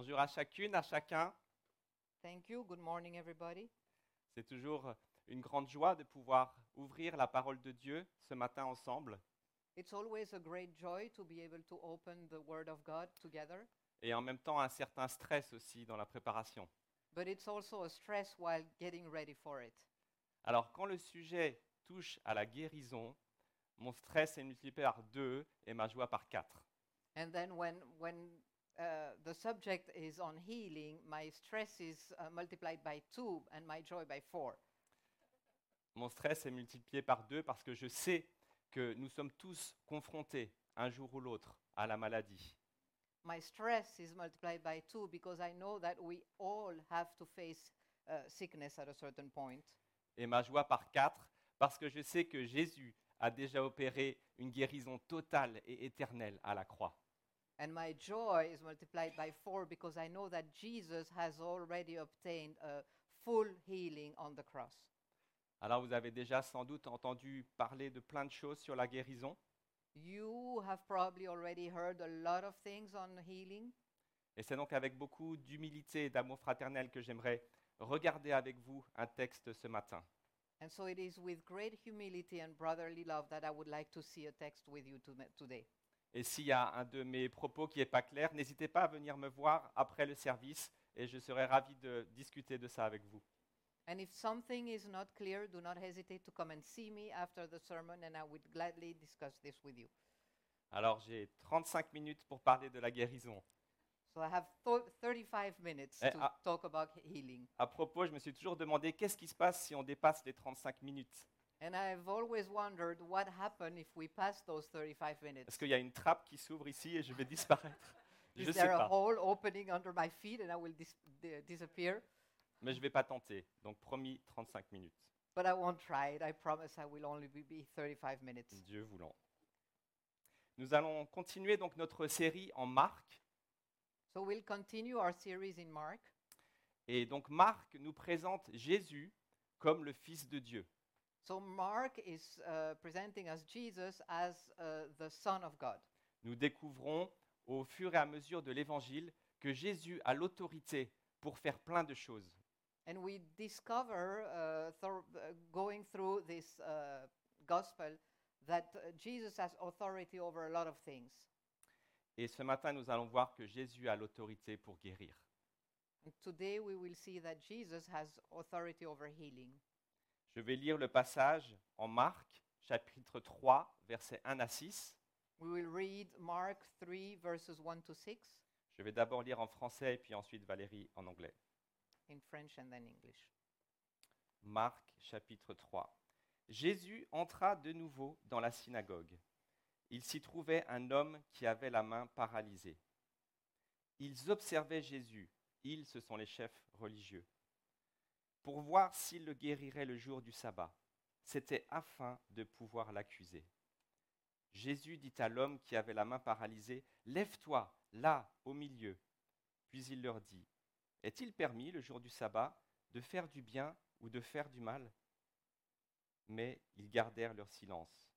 Bonjour à chacune, à chacun. Thank you. Good morning, everybody. C'est toujours une grande joie de pouvoir ouvrir la parole de Dieu ce matin ensemble It's always a great joy to be able to open the Word of God together, et en même temps un certain stress aussi dans la préparation. but it's also a stress while getting ready for it. Alors quand le sujet touche à la guérison, mon stress est multiplié par deux et ma joie par quatre. And then when when uh, the subject is on healing, my stress is uh, multiplied by two and my joy by four. Mon stress est multiplié par deux parce que je sais que nous sommes tous confrontés un jour ou l'autre à la maladie. My stress is multiplied by two because I know that we all have to face uh, sickness at a certain point. Et ma joie par quatre parce que je sais que Jésus a déjà opéré une guérison totale et éternelle à la croix. And my joy is multiplied by four because I know that Jesus has already obtained a full healing on the cross. Alors vous avez déjà sans doute entendu parler de plein de choses sur la guérison. You have probably already heard a lot of things on healing. Et c'est donc avec beaucoup d'humilité et d'amour fraternel que j'aimerais regarder avec vous un texte ce matin. And so it is with great humility and brotherly love that I would like to see a text with you to- today. Et s'il y a un de mes propos qui n'est pas clair, n'hésitez pas à venir me voir après le service et je serai ravi de discuter de ça avec vous. And if something is not clear, do not hesitate to come and see me after the sermon, and I would gladly discuss this with you. Alors j'ai 35 minutes pour parler de la guérison. So I have th- 35 minutes Eh, to ah. talk about he- healing. À propos, je me suis toujours demandé qu'est-ce qui se passe si on dépasse les 35 minutes? And I've always wondered what happened if we pass those 35 minutes. Est-ce qu'il y a une trappe qui s'ouvre ici et je vais disparaître? Je Is ne sais there a pas, hole opening under my feet and I will dis- di- disappear? mais je ne vais pas tenter. Donc promis, 35 minutes, But I won't try it. I promise I will only be, be 35 minutes. Dieu voulant. Nous allons continuer donc notre série en Marc. So we'll continue our series in Mark. Et donc Marc nous présente Jésus comme le Fils de Dieu. So Mark is uh, presenting us Jesus as uh, the Son of God. Nous découvrons au fur et à mesure de l'Évangile que Jésus a l'autorité pour faire plein de choses. And we discover, uh, thor- going through this gospel, that Jesus has authority over a lot of things. Et ce matin, nous allons voir que Jésus a l'autorité pour guérir. And today we will see that Jesus has authority over healing. Je vais lire le passage en Marc, chapitre 3, versets 1 à 6. We will read Mark 3, verses 1 to 6 Je vais d'abord lire en français et puis ensuite Valérie en anglais. in French and then English. Marc, chapitre 3. Jésus entra de nouveau dans la synagogue. Il s'y trouvait un homme qui avait la main paralysée. Ils observaient Jésus, ils, ce sont les chefs religieux, pour voir s'il le guérirait le jour du sabbat. C'était afin de pouvoir l'accuser. Jésus dit à l'homme qui avait la main paralysée, Lève-toi, là, au milieu. Puis il leur dit, Est-il permis, le jour du sabbat, de faire du bien ou de faire du mal? Mais ils gardèrent leur silence.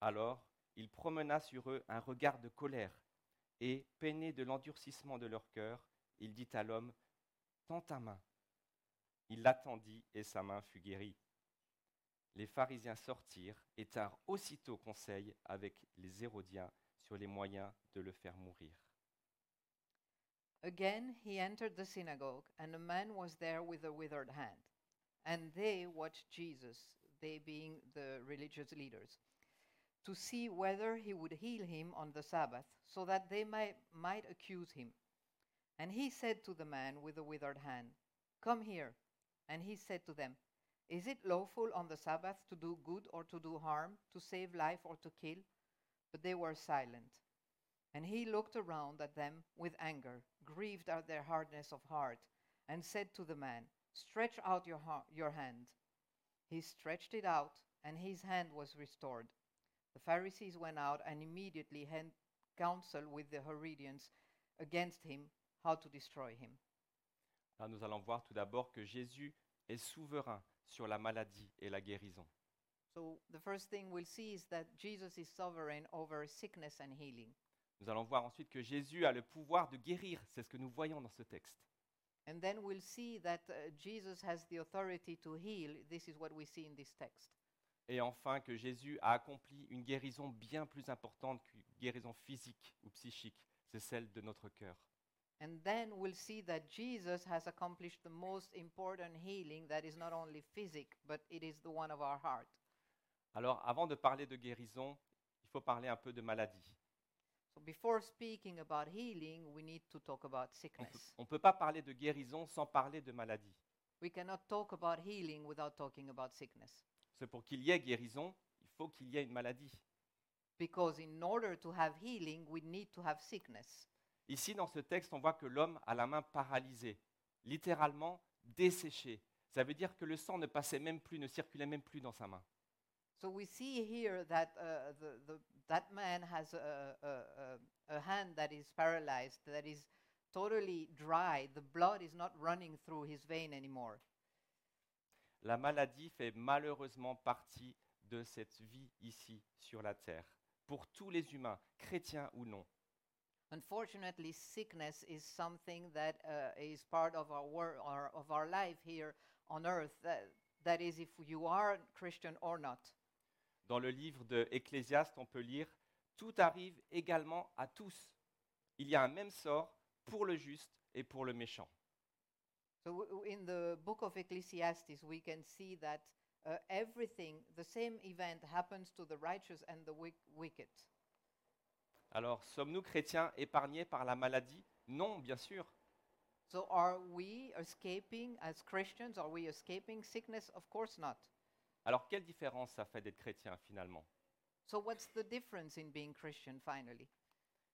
Alors il promena sur eux un regard de colère, et, peiné de l'endurcissement de leur cœur, il dit à l'homme, Tends ta main. Il l'attendit, et sa main fut guérie. Les pharisiens sortirent et tinrent aussitôt conseil avec les Hérodiens sur les moyens de le faire mourir. Again he entered the synagogue, and a man was there with a withered hand. And they watched Jesus, they being the religious leaders, to see whether he would heal him on the Sabbath, so that they might, might accuse him. And he said to the man with the withered hand, Come here. And he said to them, Is it lawful on the Sabbath to do good or to do harm, to save life or to kill? But they were silent. And he looked around at them with anger, grieved at their hardness of heart, and said to the man, Stretch out your, ha- your hand. He stretched it out, and his hand was restored. The Pharisees went out and immediately had counsel with the Herodians against him how to destroy him. Là, nous allons voir tout d'abord que Jésus est souverain sur la maladie et la guérison. So, the first thing we'll see is that Jesus is sovereign over sickness and healing. Nous allons voir ensuite que Jésus a le pouvoir de guérir. C'est ce que nous voyons dans ce texte. And then we'll see that uh, Jesus has the authority to heal. This is what we see in this text. Et enfin que Jésus a accompli une guérison bien plus importante qu'une guérison physique ou psychique. C'est celle de notre cœur. And then we'll see that Jesus has accomplished the most important healing that is not only physic, but it is the one of our heart. Alors avant de parler de guérison, il faut parler un peu de maladie. So before speaking about healing, we need to talk about On sickness. ne peut pas parler de guérison sans parler de maladie. We cannot talk about healing without talking about sickness. C'est pour qu'il y ait guérison, il faut qu'il y ait une maladie. Because in order to have healing, we need to have sickness. Ici, dans ce texte, on voit que l'homme a la main paralysée, littéralement desséchée. Ça veut dire que le sang ne passait même plus, ne circulait même plus dans sa main. So we see here that uh, the, the, that man has a, a, a, a hand that is paralyzed, that is totally dry. The blood is not running through his vein anymore. La maladie fait malheureusement partie de cette vie ici sur la terre, pour tous les humains, chrétiens ou non. Unfortunately, sickness is something that uh, is part of our, wor- or of our life here on earth. That, that is, if you are Christian or not. Dans le livre de Ecclésiaste, on peut lire Tout arrive également à tous. Il y a un même sort pour le juste et pour le méchant. So w- w- in the book of Ecclesiastes, we can see that uh, everything, the same event happens to the righteous and the wick- wicked. Alors, sommes-nous chrétiens épargnés par la maladie? Non, bien sûr. So are we escaping as Christians? Are we escaping sickness? Of course not. Alors, quelle différence ça fait d'être chrétien finalement? So what's the difference in being Christian finally?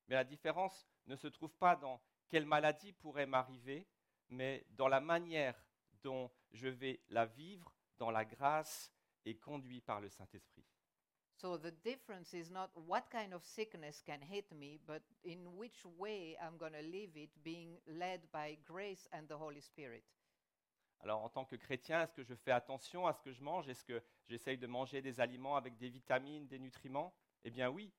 Mais la différence ne se trouve pas dans quelle maladie pourrait m'arriver, mais dans la manière dont je vais la vivre dans la grâce et conduit par le Saint-Esprit. So the difference is not what kind of sickness can hit me, but in which way I'm going to live it being led by grace and the Holy Spirit. Alors, en tant que chrétien, est-ce que je fais attention à ce que je mange? Est-ce que j'essaye de manger des aliments avec des vitamines, des nutriments? Eh bien oui,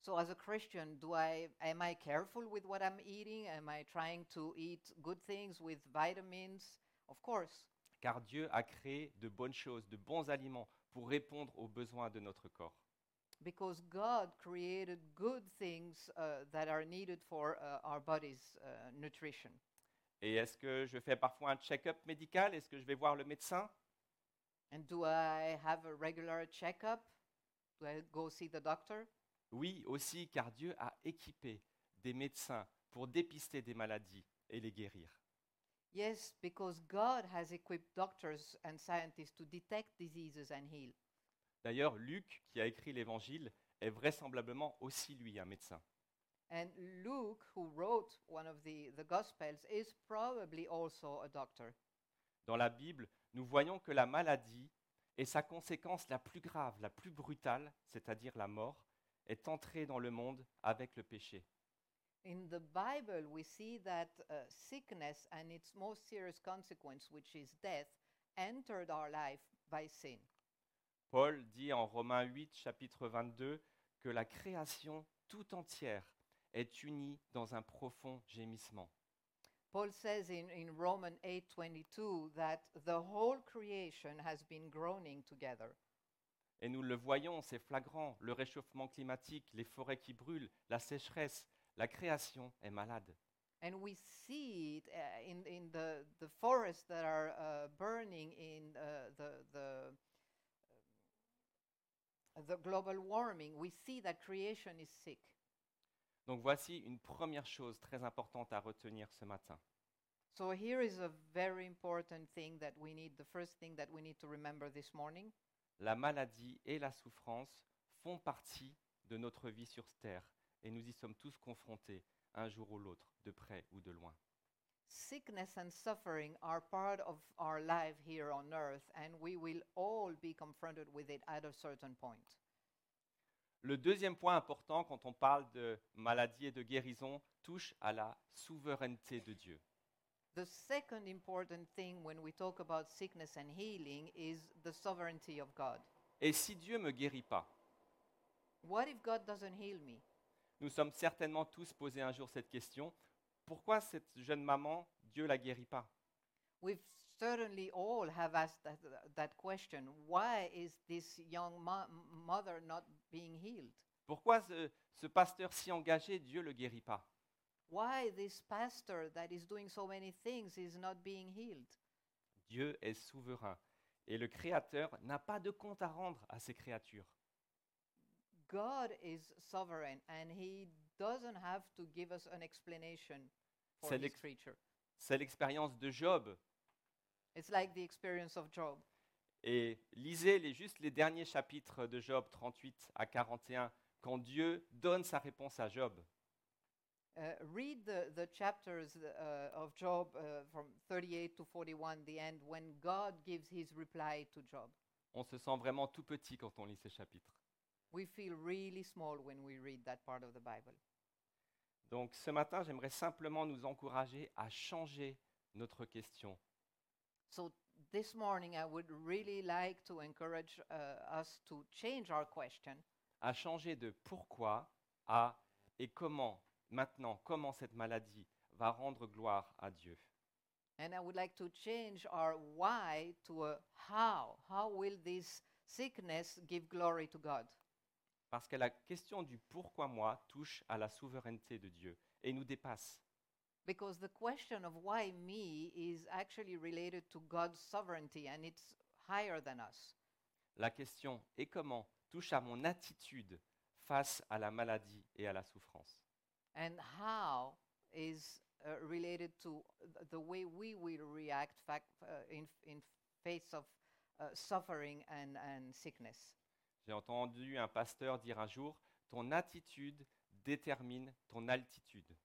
So as a Christian, do I am I careful with what I'm eating? Am I trying to eat good things with vitamins? Of course. car Dieu a créé de bonnes choses, de bons aliments pour répondre aux besoins de notre corps. Because God created good things uh, that are needed for uh, our body's uh, nutrition. Et est-ce que je fais parfois un check-up médical? Est-ce que je vais voir le médecin? And do I have a regular checkup? Do I go see the doctor? Oui, aussi, car Dieu a équipé des médecins pour dépister des maladies et les guérir. Yes, because God has equipped doctors and scientists to detect diseases and heal. D'ailleurs, Luc, qui a écrit l'Évangile, est vraisemblablement aussi lui un médecin. And Luke, who wrote one of the, the Gospels, is probably also a doctor. Dans la Bible, nous voyons que la maladie et sa conséquence la plus grave, la plus brutale, c'est-à-dire la mort, est entrée dans le monde avec le péché. In the Bible, we see that uh, sickness and its most serious consequence, which is death, entered our life by sin. Paul dit en Romains 8, chapitre 22, que la création tout entière est unie dans un profond gémissement. Paul says in, in Romans 8:22 that the whole creation has been groaning together. Et nous le voyons, c'est flagrant, le réchauffement climatique, les forêts qui brûlent, la sécheresse, la création est malade. And we see it uh, in, in the, the forests that are uh, burning in uh, the, the, um, the global warming. We see that creation is sick. Donc voici une première chose très importante à retenir ce matin. So here is a very important thing that we need, the first thing that we need to remember this morning. La maladie et la souffrance font partie de notre vie sur terre et nous y sommes tous confrontés un jour ou l'autre, de près ou de loin. Sickness and suffering are part of our life here on earth, and we will all be confronted with it at a certain point. Le deuxième point important quand on parle de maladie et de guérison touche à la souveraineté de Dieu. The second important thing when we talk about sickness and healing is the sovereignty of God. Et si Dieu ne me guérit pas, What if God doesn't heal me? Nous sommes certainement tous posé un jour cette question. Pourquoi cette jeune maman, Dieu la guérit pas? We've certainly all have asked that, that question. Why is this young mo- mother not being healed? Pourquoi ce, ce pasteur si engagé, Dieu le guérit pas? Why this pastor that is doing so many things is not being healed? Dieu est souverain et le Créateur n'a pas de compte à rendre à ses créatures. God is sovereign and he doesn't have to give us an explanation for C'est his creature. C'est l'expérience de Job. It's like the experience of Job. Et lisez les, juste les derniers chapitres de Job 38 à 41, quand Dieu donne sa réponse à Job. Uh, read the, the chapters uh, of Job uh, from 38 to 41, the end, when God gives his reply to Job. On se sent vraiment tout petit quand on lit ces chapitres. We feel really small when we read that part of the Bible. Donc ce matin, j'aimerais simplement nous encourager à changer notre question. So this morning, I would really like to encourage uh, us to change our question à changer de pourquoi à et comment, maintenant, comment cette maladie va rendre gloire à Dieu. And I would like to change our why to a how. How will this sickness give glory to God? Parce que la question du pourquoi moi touche à la souveraineté de Dieu et nous dépasse. Because the question of why me is actually related to God's sovereignty and it's higher than us. La question et comment touche à mon attitude face à la maladie et à la souffrance. And how is uh, related to th- the way we will react fac- uh, in, in face of uh, suffering and, and sickness. J'ai entendu un pasteur dire un jour, ton attitude détermine ton altitude.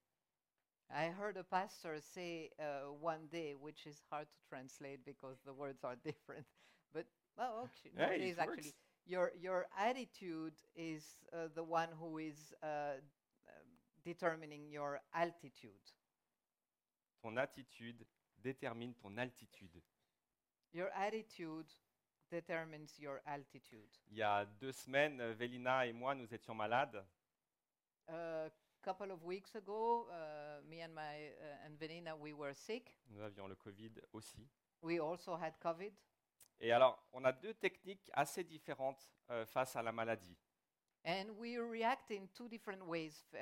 I heard a pastor say uh, one day, which is hard to translate because the words are different, but well, actually, no, Hey, it actually works. your your attitude is uh, the one who is uh, um, determining your altitude. Ton attitude détermine ton altitude. Your attitude determines your altitude. Il y a deux semaines, euh, Vélina et moi, nous étions malades. A couple of weeks ago, uh, me and my uh, and Venina, we were sick. Nous avions le Covid aussi. We also had COVID. Et alors, on a deux techniques assez différentes euh, face à la maladie. And we react in two different ways uh,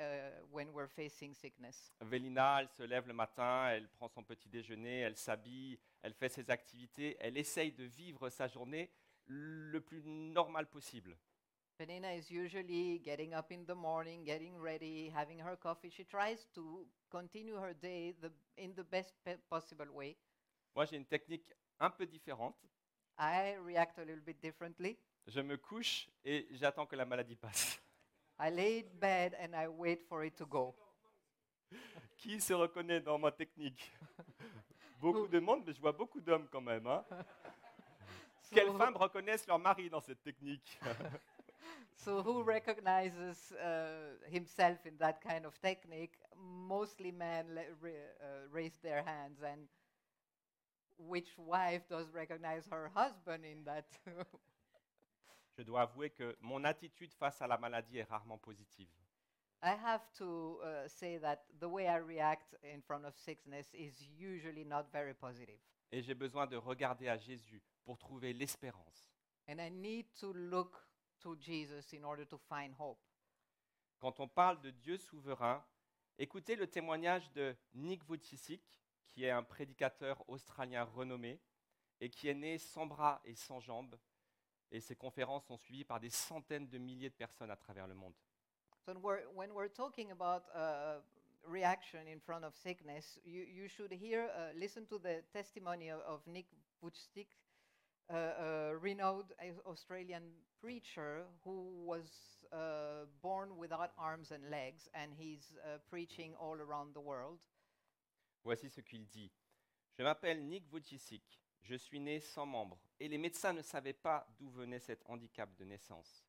when we're facing sickness. Vélina, elle se lève le matin, elle prend son petit déjeuner, elle s'habille, elle fait ses activités, elle essaye de vivre sa journée le plus normal possible. Penina is usually getting up in the morning, getting ready, having her coffee. She tries to continue her day the, in the best possible way. Moi, j'ai une technique un peu différente. I react a little bit differently. Je me couche et j'attends que la maladie passe. I lay in bed and I wait for it to go. Qui se reconnaît dans ma technique? Beaucoup de monde, mais je vois beaucoup d'hommes quand même. hein. Quelles So- femmes reconnaissent leur mari dans cette technique? So, who recognizes uh, himself in that kind of technique? Mostly men uh, raise their hands, and which wife does recognize her husband in that? Je dois avouer que mon attitude face à la maladie est rarement positive. I have to uh, say that the way I react in front of sickness is usually not very positive. Et j'ai besoin de regarder à Jésus pour trouver l'espérance. And I need to look to Jesus in order to find hope. Quand on parle de Dieu souverain, écoutez le témoignage de Nick Vujicic, qui est un prédicateur australien renommé et qui est né sans bras et sans jambes. Et ses conférences sont suivies par des centaines de milliers de personnes à travers le monde. So when we're, when we're talking about uh, reaction in front of sickness, you, you should hear, uh, listen to the testimony of, of Nick Vujicic, uh, a renowned Aus- Australian preacher who was uh, born without arms and legs, and he's uh, preaching all around the world. Voici ce qu'il dit. Je m'appelle Nick Vujicic, je suis né sans membres et les médecins ne savaient pas d'où venait cet handicap de naissance.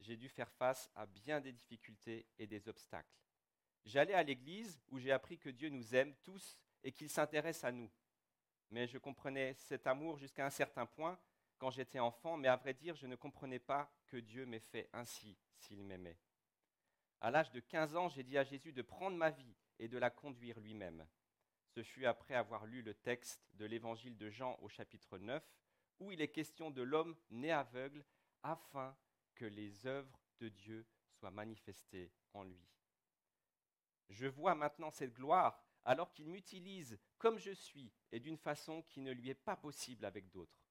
J'ai dû faire face à bien des difficultés et des obstacles. J'allais à l'église où j'ai appris que Dieu nous aime tous et qu'il s'intéresse à nous. Mais je comprenais cet amour jusqu'à un certain point quand j'étais enfant, mais à vrai dire, je ne comprenais pas que Dieu m'ait fait ainsi s'il m'aimait. À l'âge de 15 ans, j'ai dit à Jésus de prendre ma vie et de la conduire lui-même. Ce fut après avoir lu le texte de l'évangile de Jean au chapitre 9, où il est question de l'homme né aveugle afin que les œuvres de Dieu soient manifestées en lui. Je vois maintenant cette gloire alors qu'il m'utilise comme je suis et d'une façon qui ne lui est pas possible avec d'autres.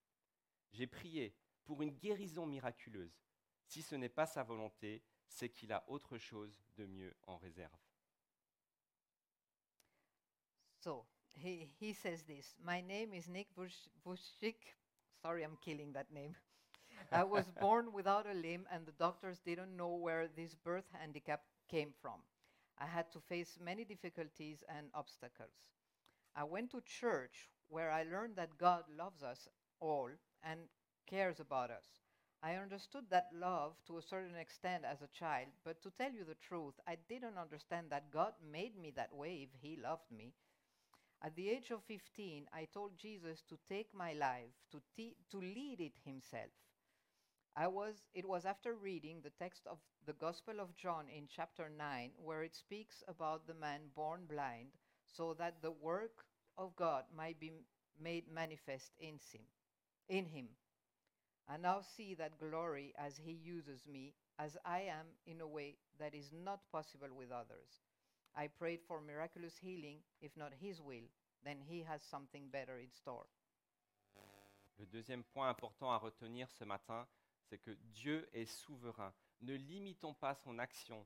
J'ai prié pour une guérison miraculeuse. Si ce n'est pas sa volonté, c'est qu'il a autre chose de mieux en réserve. So he, he says this My name is Nick Vush- Vushik. Sorry, I'm killing that name. I was born without a limb, and the doctors didn't know where this birth handicap came from. I had to face many difficulties and obstacles. I went to church where I learned that God loves us all and cares about us. I understood that love to a certain extent as a child, but to tell you the truth, I didn't understand that God made me that way if He loved me. At the age of 15, I told Jesus to take my life, to, to lead it Himself. I was, it was after reading the text of the Gospel of John in chapter 9, where it speaks about the man born blind, so that the work of God might be made manifest in him. In him. I now see that glory as he uses me, as I am in a way that is not possible with others. I prayed for miraculous healing, if not his will, then he has something better in store. Le deuxième point important à retenir ce matin, c'est que Dieu est souverain. Ne limitons pas son action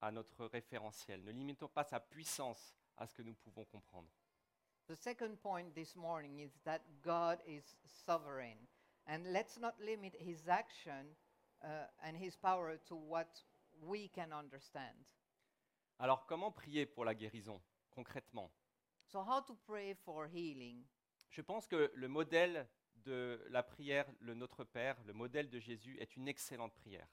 à notre référentiel. Ne limitons pas sa puissance à ce que nous pouvons comprendre. The second point this morning is that God is sovereign. And let's not limit his action uh, and his power to what we can understand. Alors comment prier pour la guérison concrètement? So, how to pray for healing? Je pense que le modèle de la prière, le Notre Père, le modèle de Jésus est une excellente prière.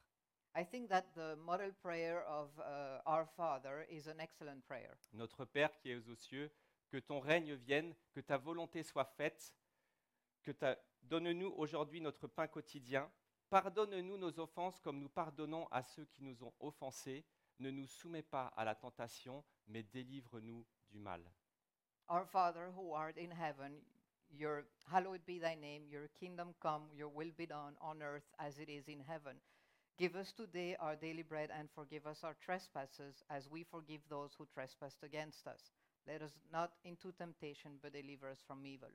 I think that the model prayer of uh, Our Father is an excellent prayer. Notre Père qui es aux cieux, que ton règne vienne, que ta volonté soit faite, que ta... donne-nous aujourd'hui notre pain quotidien, pardonne-nous nos offenses comme nous pardonnons à ceux qui nous ont offensés, ne nous soumets pas à la tentation, mais délivre-nous du mal. Our Father who art in heaven, your hallowed be thy name, your kingdom come, your will be done on earth as it is in heaven. Give us today our daily bread and forgive us our trespasses as we forgive those who trespass against us. Let us not into temptation, but deliver us from evil.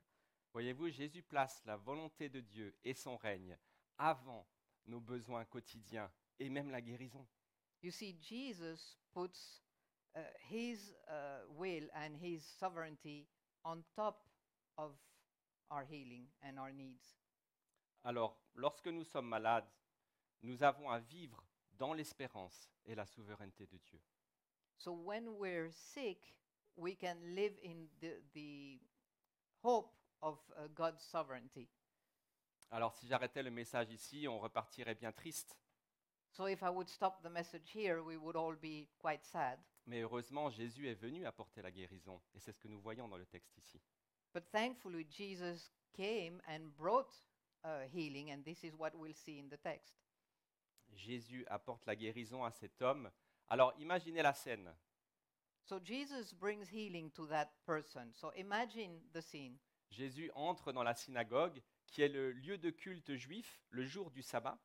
Voyez-vous, Jésus place la volonté de Dieu et son règne avant nos besoins quotidiens et même la guérison. You see, Jesus puts uh, his uh, will and his sovereignty on top of our healing and our needs. Alors, lorsque nous sommes malades, nous avons à vivre dans l'espérance et la souveraineté de Dieu. So when we're sick, we can live in the, the hope of uh, God's sovereignty. Alors, si j'arrêtais le message ici, on repartirait bien triste. So if I would stop the message here, we would all be quite sad. Mais heureusement, Jésus est venu apporter la guérison. Et c'est ce que nous voyons dans le texte ici. But thankfully, Jesus came and brought uh, healing, and this is what we'll see in the text. Jésus apporte la guérison à cet homme. Alors, imaginez la scène. So Jesus brings healing to that person. So imagine the scene. Jésus entre dans la synagogue, qui est le lieu de culte juif, le jour du sabbat.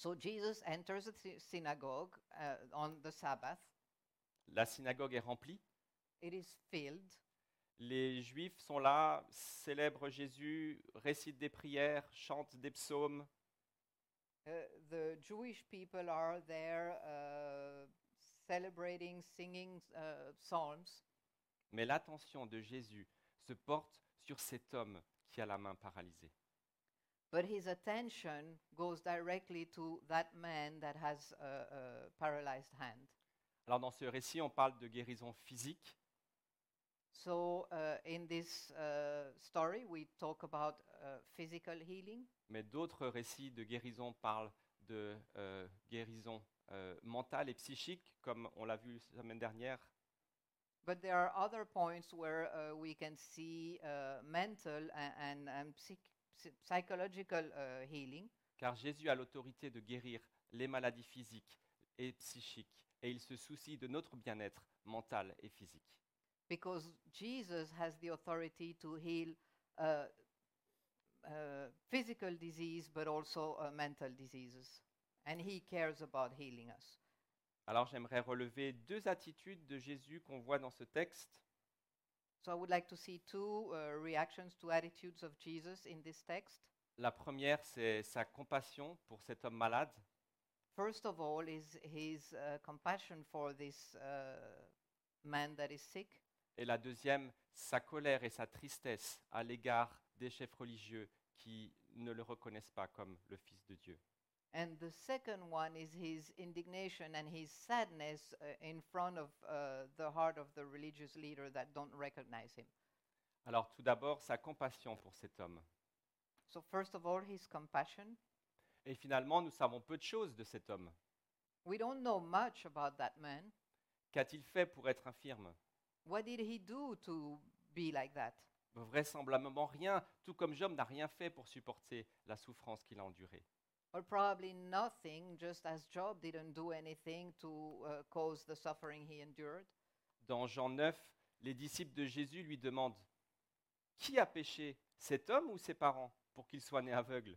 So Jesus enters the sy- synagogue uh, on the Sabbath. La synagogue est remplie. It is filled. Les Juifs sont là, célèbrent Jésus, récitent des prières, chantent des psaumes. Uh, the Jewish people are there uh, celebrating, singing uh, psalms. Mais l'attention de Jésus se porte sur cet homme qui a la main paralysée. But his attention goes directly to that man that has a, a paralyzed hand. Alors dans ce récit, on parle de guérison physique, So uh, in this uh, story, we talk about uh, physical healing, mais d'autres récits de guérison parlent de euh, guérison euh, mentale et psychique, comme on l'a vu la semaine dernière. but there are other points where uh, we can see uh, mental and, and, and psych- psy- psychological uh, healing. Car Jésus a l'autorité de guérir les maladies physiques et psychiques, et il se soucie de notre bien-être mental et physique. because Jesus has the authority to heal uh, uh, physical disease but also uh, mental diseases. And he cares about healing us. Alors j'aimerais relever deux attitudes de Jésus qu'on voit dans ce texte. So I would like to see two uh, reactions, two attitudes of Jesus in this text. La première, c'est sa compassion pour cet homme malade. First of all, is his uh, compassion for this uh, man that is sick. Et la deuxième, sa colère et sa tristesse à l'égard des chefs religieux qui ne le reconnaissent pas comme le Fils de Dieu. And the second one is his indignation and his sadness uh, in front of uh, the heart of the religious leader that don't recognize him. Alors tout d'abord, sa compassion pour cet homme. So, first of all, his compassion. Et finalement, nous savons peu de choses de cet homme. We don't know much about that man. Qu'a-t-il fait pour être infirme? What did he do to be like that? Vraisemblablement rien, tout comme Job n'a rien fait pour supporter la souffrance qu'il a endurée. Or probably nothing, just as Job didn't do anything to uh, cause the suffering he endured? Dans Jean 9, les disciples de Jésus lui demandent Qui a péché, cet homme ou ses parents, pour qu'il soit né aveugle?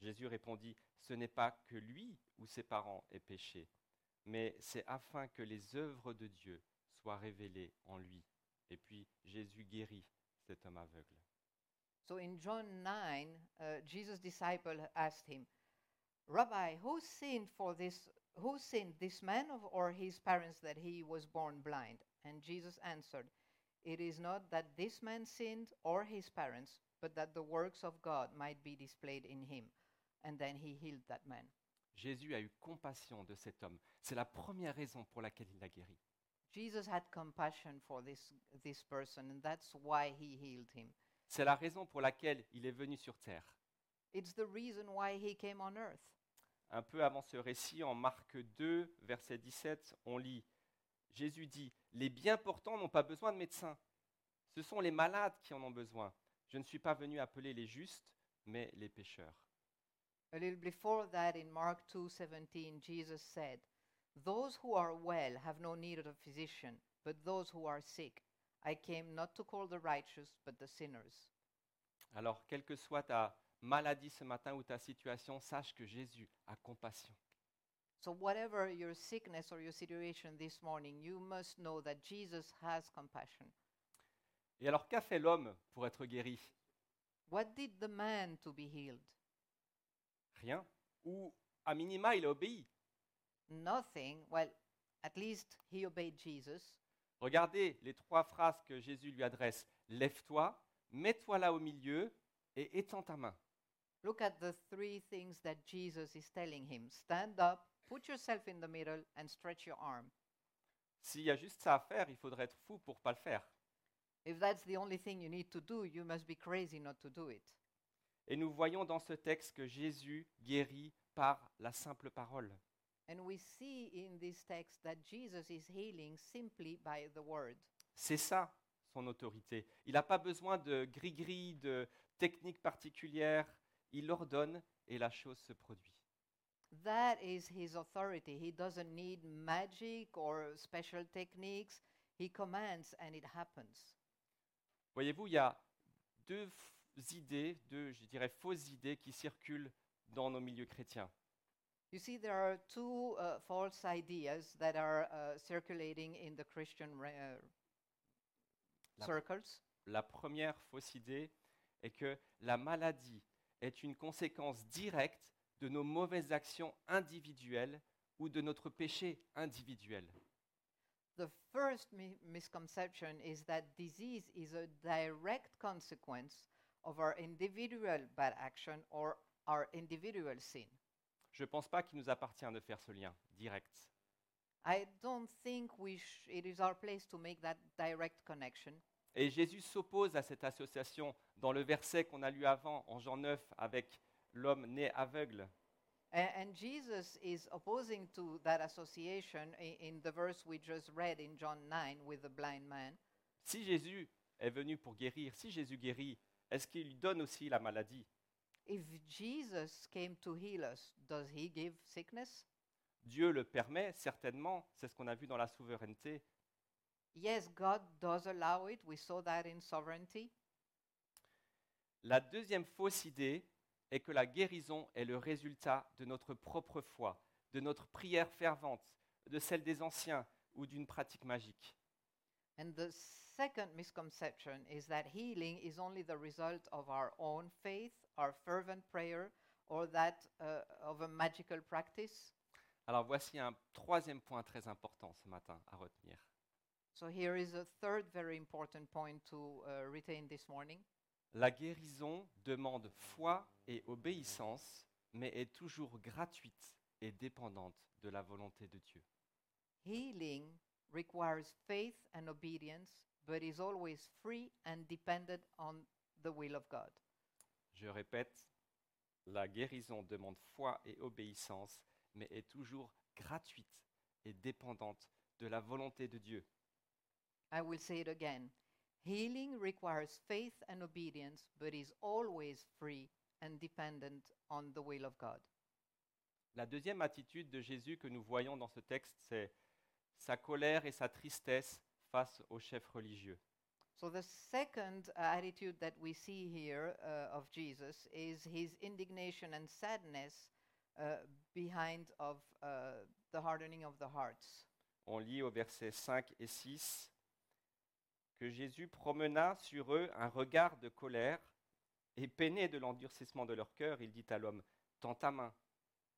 Jésus répondit Ce n'est pas que lui ou ses parents aient péché, mais c'est afin que les œuvres de Dieu soient révélées en lui. Et puis Jésus guérit cet homme aveugle. So in John 9, uh, Jesus' disciple asked him, Rabbi, who sinned for this? Who sinned, this man of, or his parents, that he was born blind? And Jesus answered, It is not that this man sinned or his parents, but that the works of God might be displayed in him. And then he healed that man. Jésus a eu compassion de cet homme. C'est la première raison pour laquelle il l'a guéri. Jesus had compassion for this, this person, and that's why he healed him. C'est la raison pour laquelle il est venu sur terre. It's the reason why he came on earth. Un peu avant ce récit, en Marc 2, verset 17, on lit Jésus dit Les bien portants n'ont pas besoin de médecins. Ce sont les malades qui en ont besoin. Je ne suis pas venu appeler les justes, mais les pécheurs. A little before that, in Mark 2:17, Jesus said, "Those who are well have no need of a physician, but those who are sick. I came not to call the righteous, but the sinners." Alors, quelle que soit ta maladie ce matin ou ta situation, sache que Jésus a compassion. So whatever your sickness or your situation this morning, you must know that Jesus has compassion. Et alors, qu'a fait l'homme pour être guéri? What did the man to be healed? Rien. Ou, à minima, il a obéi. Nothing. Well, at least he obeyed Jesus. Regardez les trois phrases que Jésus lui adresse. Lève-toi, mets-toi là au milieu et étends ta main. Look at the three things that Jesus is telling him. Stand up, put yourself in the middle and stretch your arm. S'il y a juste ça à faire, il faudrait être fou pour ne pas le faire. If that's the only thing you need to do, you must be crazy not to do it. Et nous voyons dans ce texte que Jésus guérit par la simple parole. And we see in this text that Jesus is healing simply by the word. C'est ça son autorité. Il n'a pas besoin de gris-gris, de techniques particulières. Il ordonne et la chose se produit. That is his authority. He doesn't need magic or special techniques. He commands and it happens. Voyez-vous, il y a deux idées, deux, je dirais, fausses idées qui circulent dans nos milieux chrétiens. You see, there are two uh, false ideas that are uh, circulating in the Christian uh, La- circles. La première fausse idée est que la maladie est une conséquence directe de nos mauvaises actions individuelles ou de notre péché individuel. The first mi- misconception is that disease is a direct consequence of our individual bad action or our individual sin. Je ne pense pas qu'il nous appartient de faire ce lien direct. I don't think we sh- it is our place to make that direct connection. Et Jésus s'oppose à cette association dans le verset qu'on a lu avant, en Jean 9, avec l'homme né aveugle. And, Jesus is opposing to that association in the verse we just read in John 9 with the blind man. Si Jésus est venu pour guérir, si Jésus guérit, est-ce qu'il lui donne aussi la maladie? If Jesus came to heal us, does he give sickness? Dieu le permet, certainement, c'est ce qu'on a vu dans la souveraineté, Yes, God does allow it. We saw that in sovereignty. La deuxième fausse idée est que la guérison est le résultat de notre propre foi, de notre prière fervente, de celle des anciens ou d'une pratique magique. And the second misconception is that healing is only the result of our own faith, our fervent prayer, or that uh, of a magical practice. Alors voici un troisième point très important ce matin à retenir. So here is a third very important point to uh, retain this morning. La guérison demande foi et obéissance, mais est toujours gratuite et dépendante de la volonté de Dieu. Healing requires faith and obedience, but is always free and dependent on the will of God. Je répète, la guérison demande foi et obéissance, mais est toujours gratuite et dépendante de la volonté de Dieu. I will say it again. Healing requires faith and obedience, but is always free and dependent on the will of God. La deuxième attitude de Jésus que nous voyons dans ce texte, c'est sa colère et sa tristesse face aux chefs religieux. So, the second uh, attitude that we see here uh, of Jesus is his indignation and sadness uh, behind of uh, the hardening of the hearts. On lit au verset 5 et 6 que Jésus promena sur eux un regard de colère et peiné de l'endurcissement de leur cœur, il dit à l'homme, Tends ta main.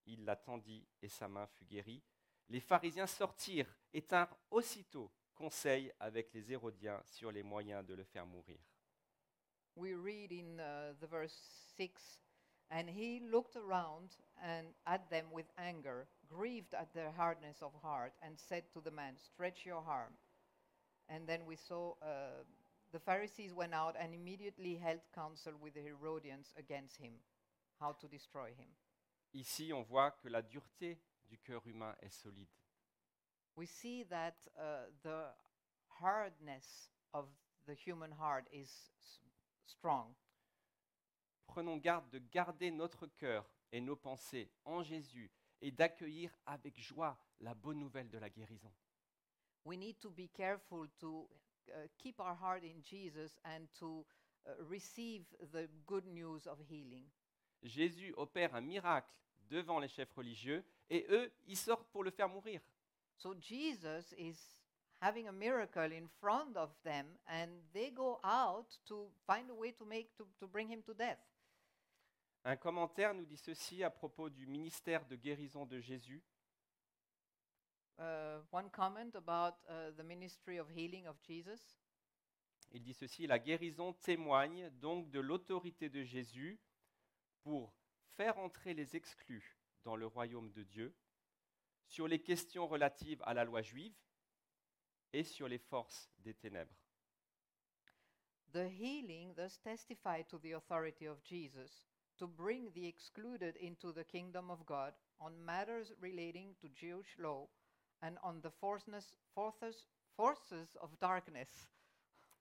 Il la tendit et sa main fut guérie. Les pharisiens sortirent et tinrent aussitôt conseil avec les Hérodiens sur les moyens de le faire mourir. We read in uh, the verse 6 And he looked around and at them with anger, grieved at their hardness of heart, and said to the man, Stretch your arm. And then we saw uh, the Pharisees went out and immediately held counsel with the Herodians against him, how to destroy him. Ici, on voit que la dureté du cœur humain est solide. We see that uh, the hardness of the human heart is strong. Prenons garde de garder notre cœur et nos pensées en Jésus et d'accueillir avec joie la bonne nouvelle de la guérison. we need to be careful to uh, keep our heart in Jesus and to uh, receive the good news of healing. Jésus opère un miracle devant les chefs religieux et eux, ils sortent pour le faire mourir. So Jesus is having a miracle in front of them and they go out to find a way to make to, to bring him to death. Un commentaire nous dit ceci à propos du ministère de guérison de Jésus. Uh, one comment about uh, the ministry of healing of Jesus. Il dit ceci, la guérison témoigne donc de l'autorité de Jésus pour faire entrer les exclus dans le royaume de Dieu sur les questions relatives à la loi juive et sur les forces des ténèbres. The healing thus testified to the authority of Jesus to bring the excluded into the kingdom of God on matters relating to Jewish law and on the forces, forces of darkness.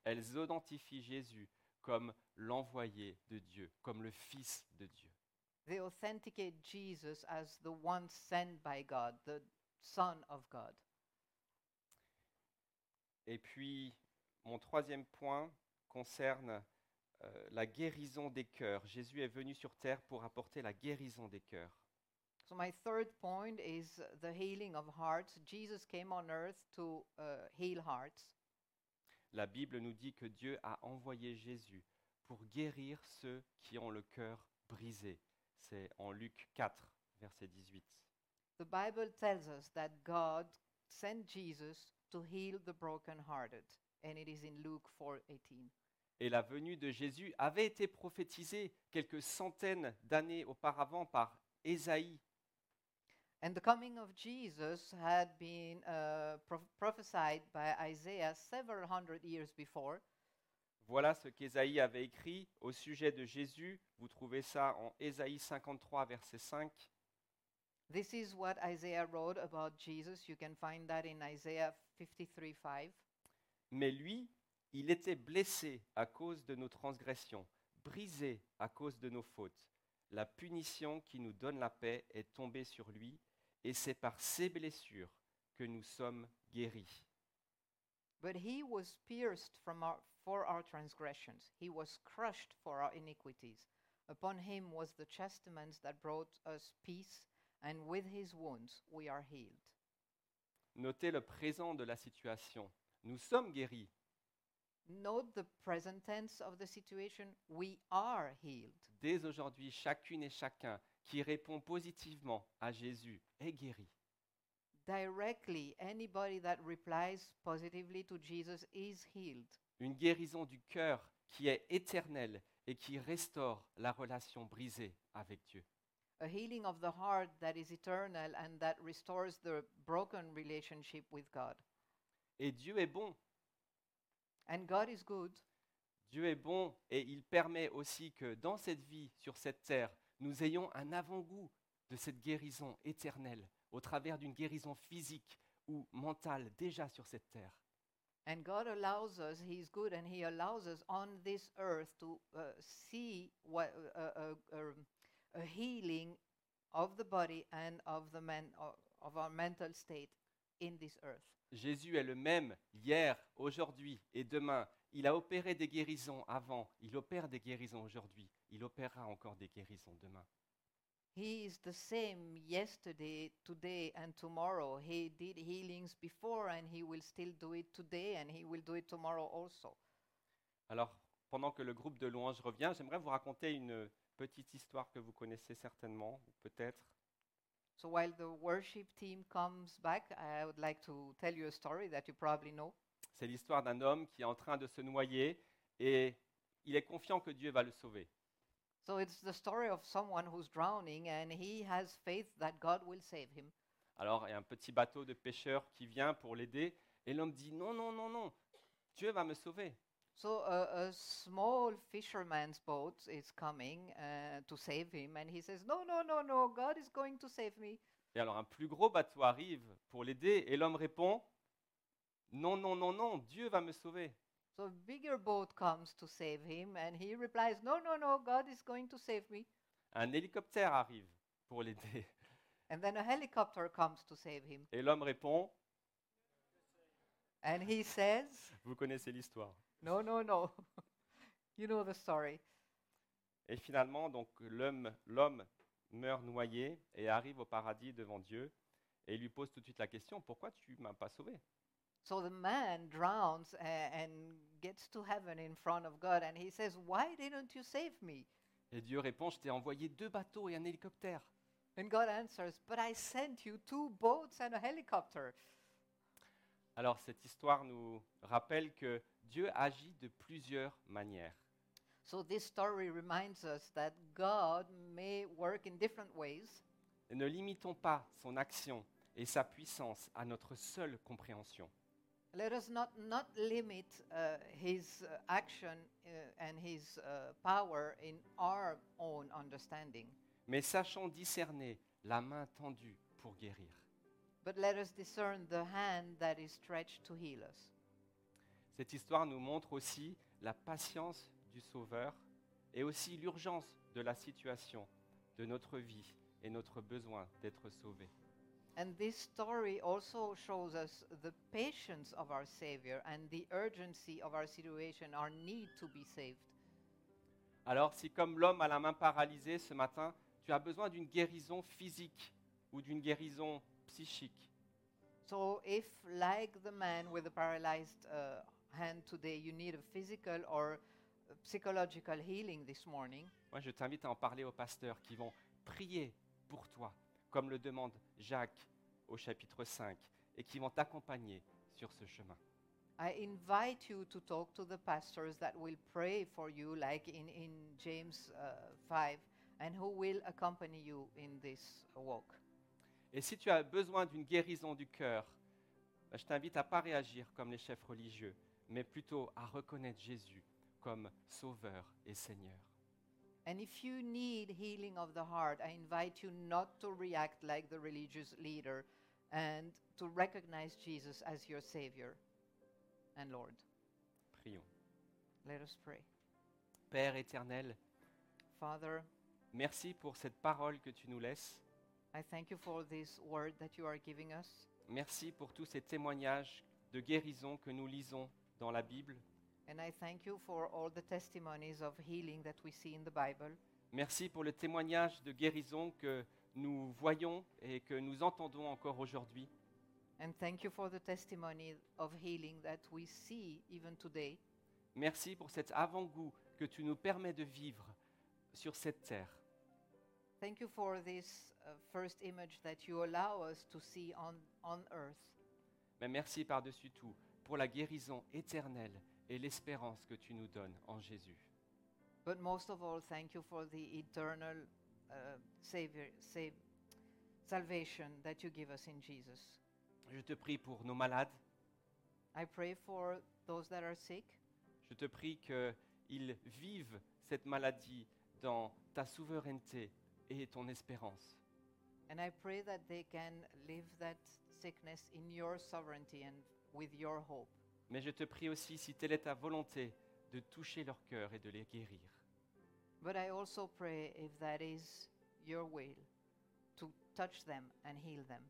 Elles identifient Jésus comme l'envoyé de Dieu, comme le Fils de Dieu. They authenticate Jesus as the one sent by God, the Son of God. Et puis, mon troisième point concerne euh, la guérison des cœurs. Jésus est venu sur terre pour apporter la guérison des cœurs. So, my third point is the healing of hearts. Jesus came on earth to uh, heal hearts. La Bible nous dit que Dieu a envoyé Jésus pour guérir ceux qui ont le cœur brisé. C'est en Luc 4, verset 18. The Bible tells us that God sent Jesus to heal the brokenhearted, and it is in Luke 4:18. Et la venue de Jésus avait été prophétisée quelques centaines d'années auparavant par Ésaïe. And the coming of Jesus had been uh, pro- prophesied by Isaiah several hundred years before. Voilà ce qu'Ésaïe avait écrit au sujet de Jésus. Vous trouvez ça en Ésaïe 53, verset 5. This is what Isaiah wrote about Jesus. You can find that in Isaiah 53:5. Mais lui, il était blessé à cause de nos transgressions, brisé à cause de nos fautes. La punition qui nous donne la paix est tombée sur lui, et c'est par ses blessures que nous sommes guéris. But he was pierced from our, for our transgressions, he was crushed for our iniquities. Upon him was the chastisement that brought us peace, and with his wounds we are healed. Notez le présent de la situation. Nous sommes guéris. Note the present tense of the situation we are healed. Dès aujourd'hui, chacune et chacun qui répond positivement à Jésus est guéri. Directly, anybody that replies positively to Jesus is healed. Une guérison du cœur qui est éternelle et qui restaure la relation brisée avec Dieu. A healing of the heart that is eternal and that restores the broken relationship with God. Et Dieu est bon. And God is good. Dieu est bon et il permet aussi que dans cette vie, sur cette terre, nous ayons un avant-goût de cette guérison éternelle au travers d'une guérison physique ou mentale déjà sur cette terre. And God allows us, He is good, and He allows us on this earth to uh, see what, uh, uh, um, a healing of the body and of, the men, of, of our mental state in this earth. Jésus est le même hier, aujourd'hui et demain. Il a opéré des guérisons avant, il opère des guérisons aujourd'hui, il opérera encore des guérisons demain. He is the same yesterday, today, and tomorrow. He did healings before, and He will still do it today, and He will do it tomorrow also. Alors, pendant que le groupe de louanges revient, j'aimerais vous raconter une petite histoire que vous connaissez certainement, peut-être. So while the worship team comes back, I would like to tell you a story that you probably know. C'est l'histoire d'un homme qui est en train de se noyer et il est confiant que Dieu va le sauver. So it's the story of someone who's drowning and he has faith that God will save him. Alors, il y a un petit bateau de pêcheurs qui vient pour l'aider et l'homme dit non, non, non, non, Dieu va me sauver. So a, a small fisherman's boat is coming uh, to save him and he says, "No, no, no, no, God is going to save me." Et alors, un plus gros bateau arrive pour l'aider et l'homme répond non, non, non, non, Dieu va me sauver. So a bigger boat comes to save him and he replies, "No, no, no, God is going to save me." Un hélicoptère arrive pour l'aider And then a helicopter comes to save him et l'homme répond and he says, vous connaissez l'histoire. "No, no, no." you know the story. Et finalement, donc l'homme, l'homme meurt noyé et arrive au paradis devant Dieu et il lui pose tout de suite la question pourquoi tu m'as pas sauvé? So the man drowns and gets to heaven in front of God and he says, Why didn't you save me? Et Dieu répond je t'ai envoyé deux bateaux et un hélicoptère. And God answers, But I sent you two boats and a helicopter. Alors cette histoire nous rappelle que Dieu agit de plusieurs manières. So this story reminds us that God may work in different ways. Et ne limitons pas son action et sa puissance à notre seule compréhension. Let us not, not limit uh, his uh, action uh, and his uh, power in our own understanding, mais sachons discerner la main tendue pour guérir. but let us discern the hand that is stretched to heal us. Cette histoire nous montre aussi la patience du Sauveur et aussi l'urgence de la situation, de notre vie et notre besoin d'être sauvés. And this story also shows us the patience of our Savior and the urgency of our situation, our need to be saved. Alors si comme l'homme à la main paralysée ce matin, tu as besoin d'une guérison physique ou d'une guérison psychique, So, if, like the man with the paralyzed uh, hand today, you need a physical or a psychological healing this morning, moi je t'invite à en parler aux pasteurs qui vont prier pour toi, comme le demande Jacques au chapitre 5, et qui vont t'accompagner sur ce chemin. I invite you to talk to the pastors that will pray for you, like in, in James uh, 5, and who will accompany you in this walk. Et si tu as besoin d'une guérison du cœur, ben, je t'invite à ne pas réagir comme les chefs religieux, mais plutôt à reconnaître Jésus comme Sauveur et Seigneur. And if you need healing of the heart, I invite you not to react like the religious leader and to recognize Jesus as your Savior and Lord. Prions. Let us pray. Père éternel, Father, merci pour cette parole que tu nous laisses. I thank you for this word that you are giving us. Merci pour tous ces témoignages de guérison que nous lisons dans la Bible. And I thank you for all the testimonies of healing that we see in the Bible. Merci pour le témoignage de guérison que nous voyons et que nous entendons encore aujourd'hui. And thank you for the testimony of healing that we see even today. Merci pour cet avant-goût que tu nous permets de vivre sur cette terre. Thank you for this uh, first image that you allow us to see on, on earth. Mais merci par-dessus tout pour la guérison éternelle et l'espérance que tu nous donnes en Jésus. But most of all, thank you for the eternal uh, savior, save, salvation that you give us in Jesus. Je te prie pour nos malades. I pray for those that are sick. Je te prie qu'ils vivent cette maladie dans ta souveraineté et ton espérance. And I pray that they can live that sickness in your sovereignty and with your hope. Mais je te prie aussi, si telle est ta volonté, de toucher leur cœur et de les guérir. But I also pray, if that is your will, to touch them and heal them.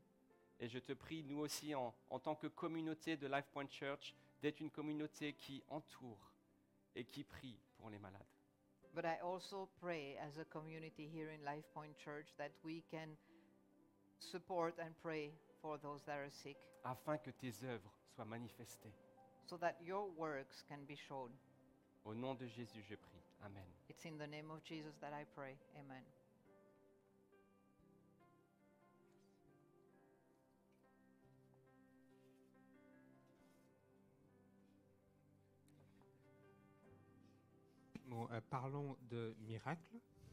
Et je te prie, nous aussi, en, en tant que communauté de Life Point Church, d'être une communauté qui entoure et qui prie pour les malades. But I also pray as a community here in Life Point Church that we can support and pray for those that are sick afin que tes œuvres soient manifestées. So that your works can be shown. Au nom de Jésus, je prie. Amen. It's in the name of Jesus that I pray. Amen. Bon, euh, parlons de miracles.